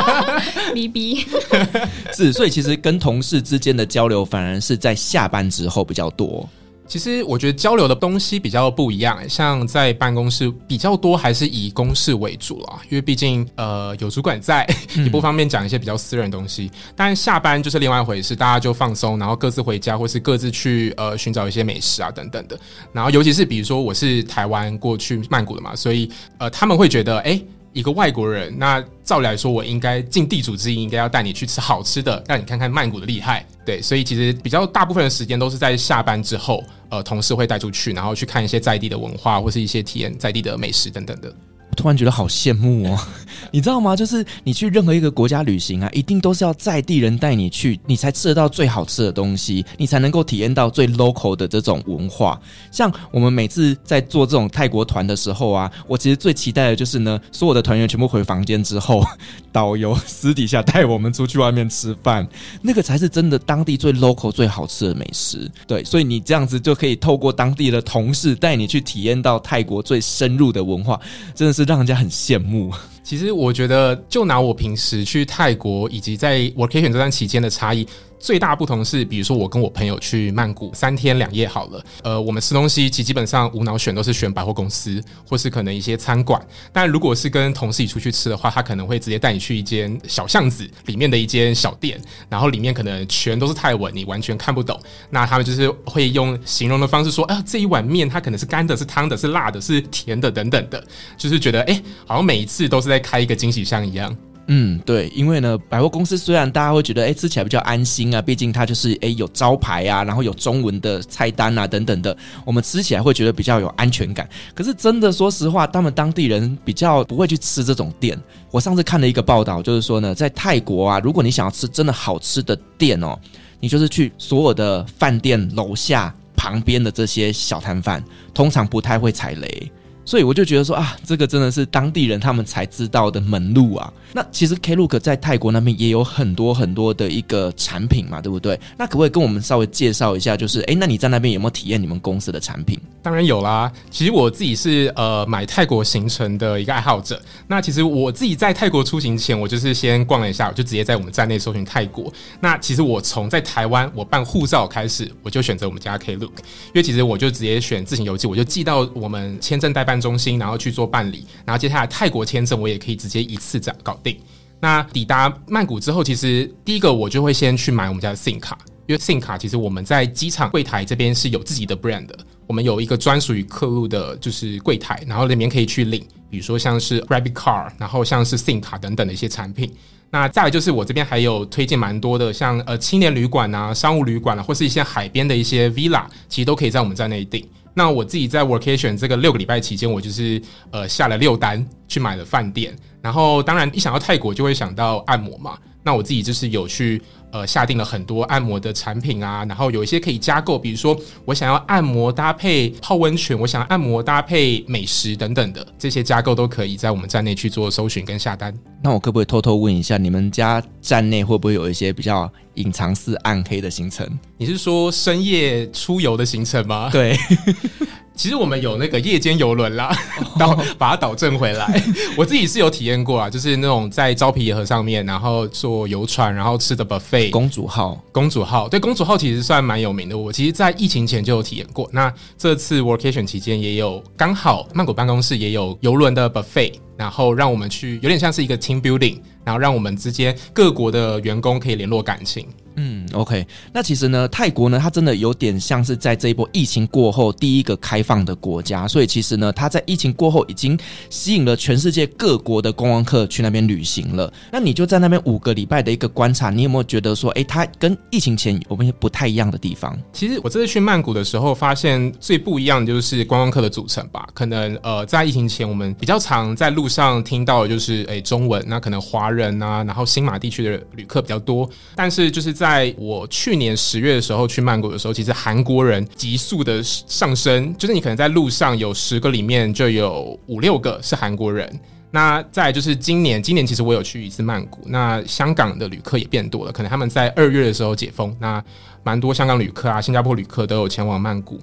逼逼 是，所以其实跟同事之间的交流，反而是在下班之后比较多。其实我觉得交流的东西比较不一样，像在办公室比较多还是以公事为主啦，因为毕竟呃有主管在，也不方便讲一些比较私人的东西。但下班就是另外一回事，大家就放松，然后各自回家，或是各自去呃寻找一些美食啊等等的。然后尤其是比如说我是台湾过去曼谷的嘛，所以呃他们会觉得诶。一个外国人，那照理来说，我应该尽地主之谊，应该要带你去吃好吃的，让你看看曼谷的厉害。对，所以其实比较大部分的时间都是在下班之后，呃，同事会带出去，然后去看一些在地的文化，或是一些体验在地的美食等等的。突然觉得好羡慕哦，你知道吗？就是你去任何一个国家旅行啊，一定都是要在地人带你去，你才吃得到最好吃的东西，你才能够体验到最 local 的这种文化。像我们每次在做这种泰国团的时候啊，我其实最期待的就是呢，所有的团员全部回房间之后，导游私底下带我们出去外面吃饭，那个才是真的当地最 local 最好吃的美食。对，所以你这样子就可以透过当地的同事带你去体验到泰国最深入的文化，真的是。让人家很羡慕。其实我觉得，就拿我平时去泰国以及在 workation 这段期间的差异。最大不同是，比如说我跟我朋友去曼谷三天两夜好了，呃，我们吃东西其基本上无脑选都是选百货公司或是可能一些餐馆。但如果是跟同事一起出去吃的话，他可能会直接带你去一间小巷子里面的一间小店，然后里面可能全都是泰文，你完全看不懂。那他们就是会用形容的方式说，啊，这一碗面它可能是干的、是汤的、是辣的、是甜的等等的，就是觉得哎，好像每一次都是再开一个惊喜箱一样。嗯，对，因为呢，百货公司虽然大家会觉得，哎，吃起来比较安心啊，毕竟它就是，哎，有招牌啊，然后有中文的菜单啊，等等的，我们吃起来会觉得比较有安全感。可是真的，说实话，他们当地人比较不会去吃这种店。我上次看了一个报道，就是说呢，在泰国啊，如果你想要吃真的好吃的店哦，你就是去所有的饭店楼下旁边的这些小摊贩，通常不太会踩雷。所以我就觉得说啊，这个真的是当地人他们才知道的门路啊。那其实 Klook 在泰国那边也有很多很多的一个产品嘛，对不对？那可不可以跟我们稍微介绍一下？就是哎，那你在那边有没有体验你们公司的产品？当然有啦。其实我自己是呃买泰国行程的一个爱好者。那其实我自己在泰国出行前，我就是先逛了一下，我就直接在我们站内搜寻泰国。那其实我从在台湾我办护照开始，我就选择我们家 Klook，因为其实我就直接选自行邮寄，我就寄到我们签证代办。中心，然后去做办理，然后接下来泰国签证我也可以直接一次这样搞定。那抵达曼谷之后，其实第一个我就会先去买我们家的 SIM 卡，因为 SIM 卡其实我们在机场柜台这边是有自己的 brand 的，我们有一个专属于客户的就是柜台，然后里面可以去领，比如说像是 Rabbit Car，然后像是 SIM 卡等等的一些产品。那再来就是我这边还有推荐蛮多的，像呃青年旅馆啊、商务旅馆啊，或是一些海边的一些 Villa，其实都可以在我们站内订。那我自己在 Workation 这个六个礼拜期间，我就是呃下了六单去买了饭店，然后当然一想到泰国就会想到按摩嘛，那我自己就是有去。呃，下定了很多按摩的产品啊，然后有一些可以加购，比如说我想要按摩搭配泡温泉，我想要按摩搭配美食等等的这些加购都可以在我们站内去做搜寻跟下单。那我可不可以偷偷问一下，你们家站内会不会有一些比较隐藏式暗黑的行程？你是说深夜出游的行程吗？对。其实我们有那个夜间游轮啦，导把它导正回来。我自己是有体验过啊，就是那种在昭披野河上面，然后坐游船，然后吃的 buffet。公主号，公主号，对，公主号其实算蛮有名的。我其实，在疫情前就有体验过。那这次 workation 期间也有，刚好曼谷办公室也有游轮的 buffet，然后让我们去，有点像是一个 team building，然后让我们之间各国的员工可以联络感情。嗯，OK，那其实呢，泰国呢，它真的有点像是在这一波疫情过后第一个开放的国家，所以其实呢，它在疫情过后已经吸引了全世界各国的观光客去那边旅行了。那你就在那边五个礼拜的一个观察，你有没有觉得说，诶，它跟疫情前有没有不太一样的地方？其实我这次去曼谷的时候，发现最不一样的就是观光客的组成吧。可能呃，在疫情前，我们比较常在路上听到的就是诶中文，那可能华人啊，然后新马地区的旅客比较多，但是就是在在我去年十月的时候去曼谷的时候，其实韩国人急速的上升，就是你可能在路上有十个里面就有五六个是韩国人。那再就是今年，今年其实我有去一次曼谷，那香港的旅客也变多了，可能他们在二月的时候解封，那蛮多香港旅客啊、新加坡旅客都有前往曼谷。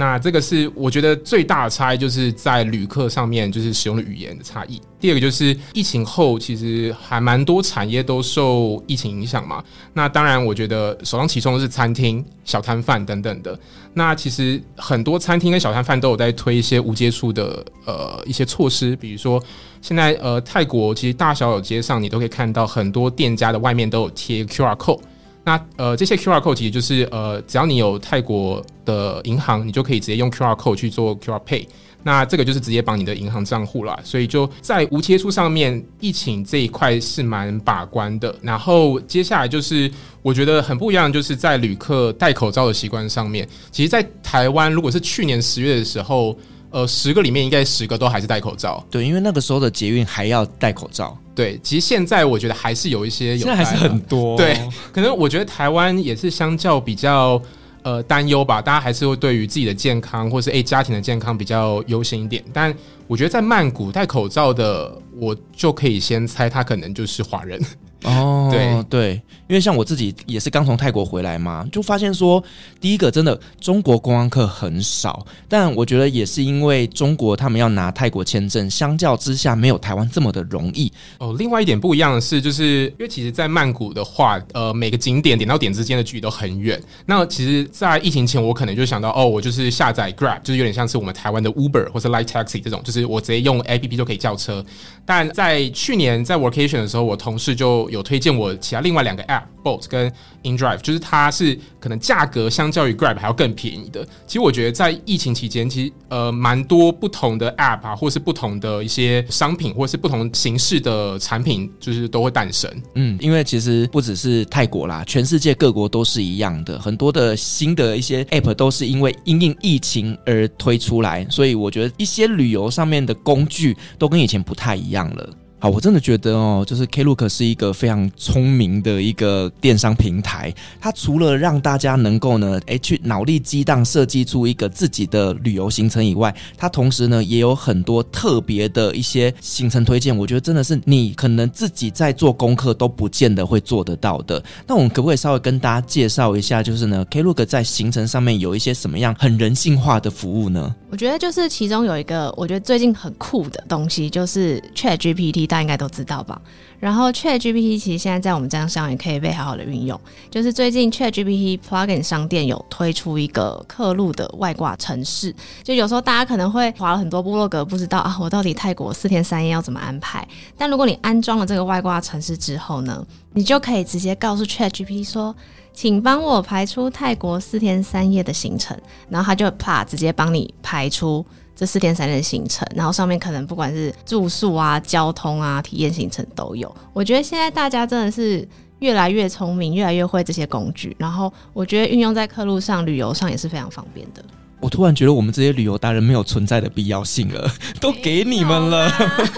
那这个是我觉得最大的差异，就是在旅客上面，就是使用的语言的差异。第二个就是疫情后，其实还蛮多产业都受疫情影响嘛。那当然，我觉得首当其冲的是餐厅、小摊贩等等的。那其实很多餐厅跟小摊贩都有在推一些无接触的呃一些措施，比如说现在呃泰国其实大小有街上你都可以看到很多店家的外面都有贴 QR code。那呃，这些 QR code 其实就是呃，只要你有泰国的银行，你就可以直接用 QR code 去做 QR Pay。那这个就是直接绑你的银行账户啦。所以就在无接触上面，疫情这一块是蛮把关的。然后接下来就是我觉得很不一样，就是在旅客戴口罩的习惯上面。其实，在台湾如果是去年十月的时候，呃，十个里面应该十个都还是戴口罩。对，因为那个时候的捷运还要戴口罩。对，其实现在我觉得还是有一些有，现在还是很多。对，可能我觉得台湾也是相较比较呃担忧吧，大家还是会对于自己的健康或是诶家庭的健康比较优先一点。但我觉得在曼谷戴口罩的，我就可以先猜他可能就是华人。哦，对对，因为像我自己也是刚从泰国回来嘛，就发现说，第一个真的中国观光客很少，但我觉得也是因为中国他们要拿泰国签证，相较之下没有台湾这么的容易。哦，另外一点不一样的是，就是因为其实，在曼谷的话，呃，每个景点点到点之间的距离都很远。那其实，在疫情前，我可能就想到，哦，我就是下载 Grab，就是有点像是我们台湾的 Uber 或是 Light Taxi 这种，就是我直接用 APP 就可以叫车。但在去年在 Workation 的时候，我同事就有推荐我其他另外两个 App，Bolt 跟 InDrive，就是它是可能价格相较于 Grab 还要更便宜的。其实我觉得在疫情期间，其实呃蛮多不同的 App 啊，或是不同的一些商品，或是不同形式的产品，就是都会诞生。嗯，因为其实不只是泰国啦，全世界各国都是一样的，很多的新的一些 App 都是因为因应疫情而推出来，所以我觉得一些旅游上面的工具都跟以前不太一样了。好，我真的觉得哦，就是 Klook 是一个非常聪明的一个电商平台。它除了让大家能够呢，诶，去脑力激荡设计出一个自己的旅游行程以外，它同时呢也有很多特别的一些行程推荐。我觉得真的是你可能自己在做功课都不见得会做得到的。那我们可不可以稍微跟大家介绍一下，就是呢，Klook 在行程上面有一些什么样很人性化的服务呢？我觉得就是其中有一个，我觉得最近很酷的东西，就是 ChatGPT。大家应该都知道吧？然后 ChatGPT 其实现在在我们这样上也可以被好好的运用。就是最近 ChatGPT Plugin 商店有推出一个刻录的外挂程式，就有时候大家可能会划了很多部落格，不知道啊，我到底泰国四天三夜要怎么安排？但如果你安装了这个外挂程式之后呢，你就可以直接告诉 ChatGPT 说，请帮我排出泰国四天三夜的行程，然后它就啪直接帮你排出。这四天三天的行程，然后上面可能不管是住宿啊、交通啊、体验行程都有。我觉得现在大家真的是越来越聪明，越来越会这些工具。然后我觉得运用在客路上、旅游上也是非常方便的。我突然觉得我们这些旅游达人没有存在的必要性了，都给你们了。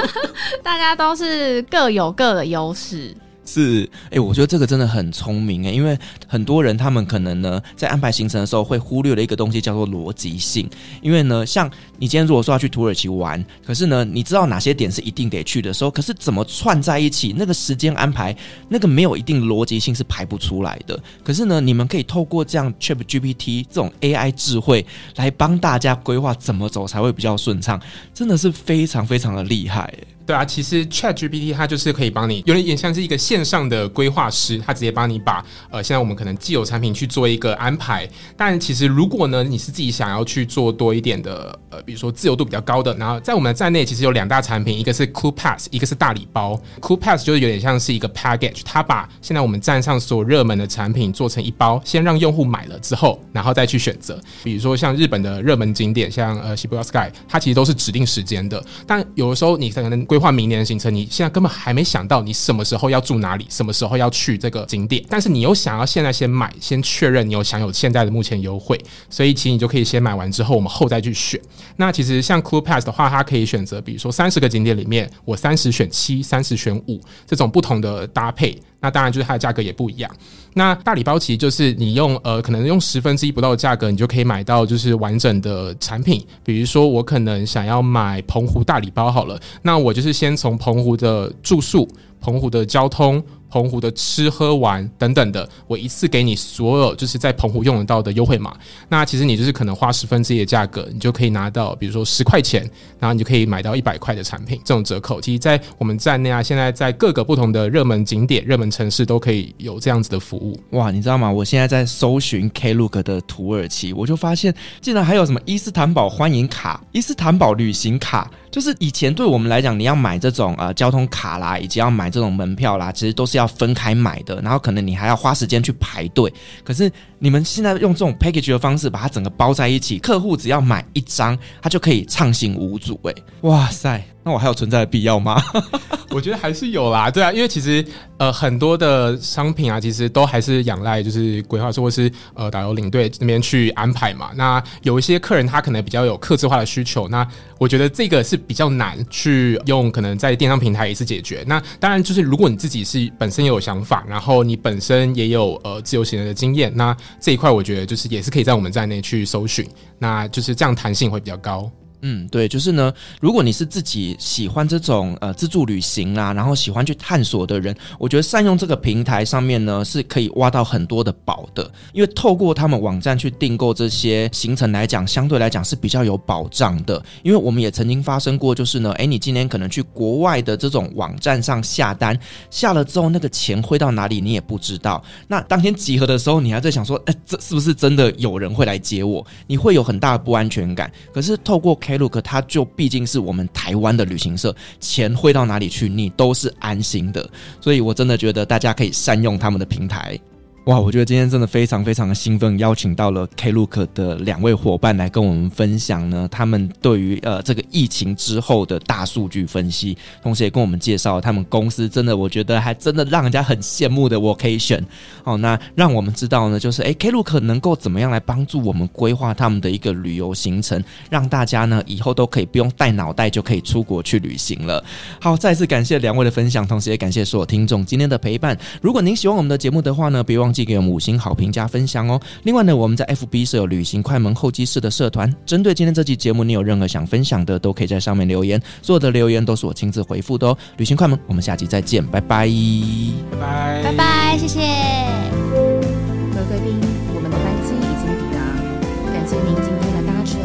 大家都是各有各的优势。是，哎、我觉得这个真的很聪明哎，因为很多人他们可能呢在安排行程的时候会忽略了一个东西叫做逻辑性。因为呢，像你今天如果说要去土耳其玩，可是呢你知道哪些点是一定得去的时候，可是怎么串在一起，那个时间安排那个没有一定逻辑性是排不出来的。可是呢，你们可以透过这样 ChatGPT 这种 AI 智慧来帮大家规划怎么走才会比较顺畅，真的是非常非常的厉害。对啊，其实 ChatGPT 它就是可以帮你，有点像是一个线上的规划师，它直接帮你把呃，现在我们可能既有产品去做一个安排。但其实如果呢，你是自己想要去做多一点的，呃，比如说自由度比较高的，然后在我们的站内其实有两大产品，一个是 Cool Pass，一个是大礼包。Cool Pass 就是有点像是一个 package，它把现在我们站上所有热门的产品做成一包，先让用户买了之后，然后再去选择。比如说像日本的热门景点，像呃 s h i b u Sky，它其实都是指定时间的，但有的时候你可能规换明年的行程，你现在根本还没想到你什么时候要住哪里，什么时候要去这个景点，但是你又想要现在先买，先确认你有享有现在的目前优惠，所以其实你就可以先买完之后，我们后再去选。那其实像 Cool Pass 的话，它可以选择，比如说三十个景点里面，我三十选七，三十选五这种不同的搭配。那当然就是它的价格也不一样。那大礼包其实就是你用呃，可能用十分之一不到的价格，你就可以买到就是完整的产品。比如说我可能想要买澎湖大礼包好了，那我就是先从澎湖的住宿、澎湖的交通。澎湖的吃喝玩等等的，我一次给你所有就是在澎湖用得到的优惠码。那其实你就是可能花十分之一的价格，你就可以拿到，比如说十块钱，然后你就可以买到一百块的产品。这种折扣，其实，在我们站内啊，现在在各个不同的热门景点、热门城市都可以有这样子的服务。哇，你知道吗？我现在在搜寻 Klook 的土耳其，我就发现竟然还有什么伊斯坦堡欢迎卡、伊斯坦堡旅行卡。就是以前对我们来讲，你要买这种呃交通卡啦，以及要买这种门票啦，其实都是要分开买的，然后可能你还要花时间去排队。可是你们现在用这种 package 的方式，把它整个包在一起，客户只要买一张，他就可以畅行无阻。诶，哇塞！那我还有存在的必要吗？我觉得还是有啦，对啊，因为其实呃很多的商品啊，其实都还是仰赖就是规划师或是呃导游领队那边去安排嘛。那有一些客人他可能比较有客制化的需求，那我觉得这个是比较难去用可能在电商平台一次解决。那当然就是如果你自己是本身也有想法，然后你本身也有呃自由行的经验，那这一块我觉得就是也是可以在我们站内去搜寻，那就是这样弹性会比较高。嗯，对，就是呢，如果你是自己喜欢这种呃自助旅行啦，然后喜欢去探索的人，我觉得善用这个平台上面呢，是可以挖到很多的宝的。因为透过他们网站去订购这些行程来讲，相对来讲是比较有保障的。因为我们也曾经发生过，就是呢，诶，你今天可能去国外的这种网站上下单，下了之后那个钱汇到哪里你也不知道。那当天集合的时候，你还在想说，诶，这是不是真的有人会来接我？你会有很大的不安全感。可是透过 Klook，它就毕竟是我们台湾的旅行社，钱汇到哪里去，你都是安心的。所以我真的觉得大家可以善用他们的平台。哇，我觉得今天真的非常非常的兴奋，邀请到了 Klook 的两位伙伴来跟我们分享呢，他们对于呃这个疫情之后的大数据分析，同时也跟我们介绍他们公司真的，我觉得还真的让人家很羡慕的 vocation。哦，那让我们知道呢，就是诶 Klook 能够怎么样来帮助我们规划他们的一个旅游行程，让大家呢以后都可以不用带脑袋就可以出国去旅行了。好，再次感谢两位的分享，同时也感谢所有听众今天的陪伴。如果您喜欢我们的节目的话呢，别忘。记给我们五星好评加分享哦！另外呢，我们在 FB 设有旅行快门候机室的社团，针对今天这期节目，你有任何想分享的，都可以在上面留言，所有的留言都是我亲自回复的哦。旅行快门，我们下期再见，拜拜，拜拜，拜拜，谢谢各位贵宾，我们的班机已经抵达，感谢您今天的搭乘。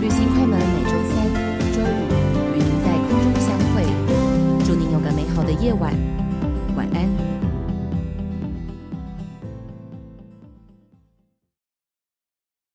旅行快门每周三、周五与您在空中相会，祝您有个美好的夜晚。